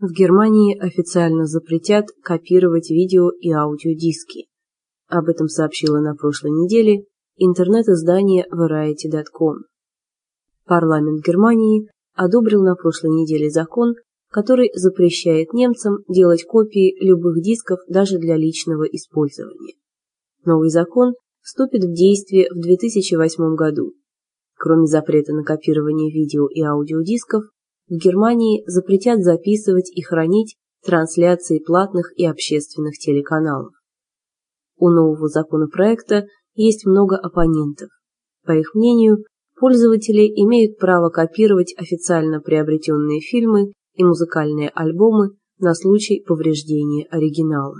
В Германии официально запретят копировать видео и аудиодиски. Об этом сообщила на прошлой неделе интернет-издание Variety.com. Парламент Германии одобрил на прошлой неделе закон, который запрещает немцам делать копии любых дисков даже для личного использования. Новый закон вступит в действие в 2008 году. Кроме запрета на копирование видео и аудиодисков, в Германии запретят записывать и хранить трансляции платных и общественных телеканалов. У нового законопроекта есть много оппонентов. По их мнению, пользователи имеют право копировать официально приобретенные фильмы и музыкальные альбомы на случай повреждения оригинала.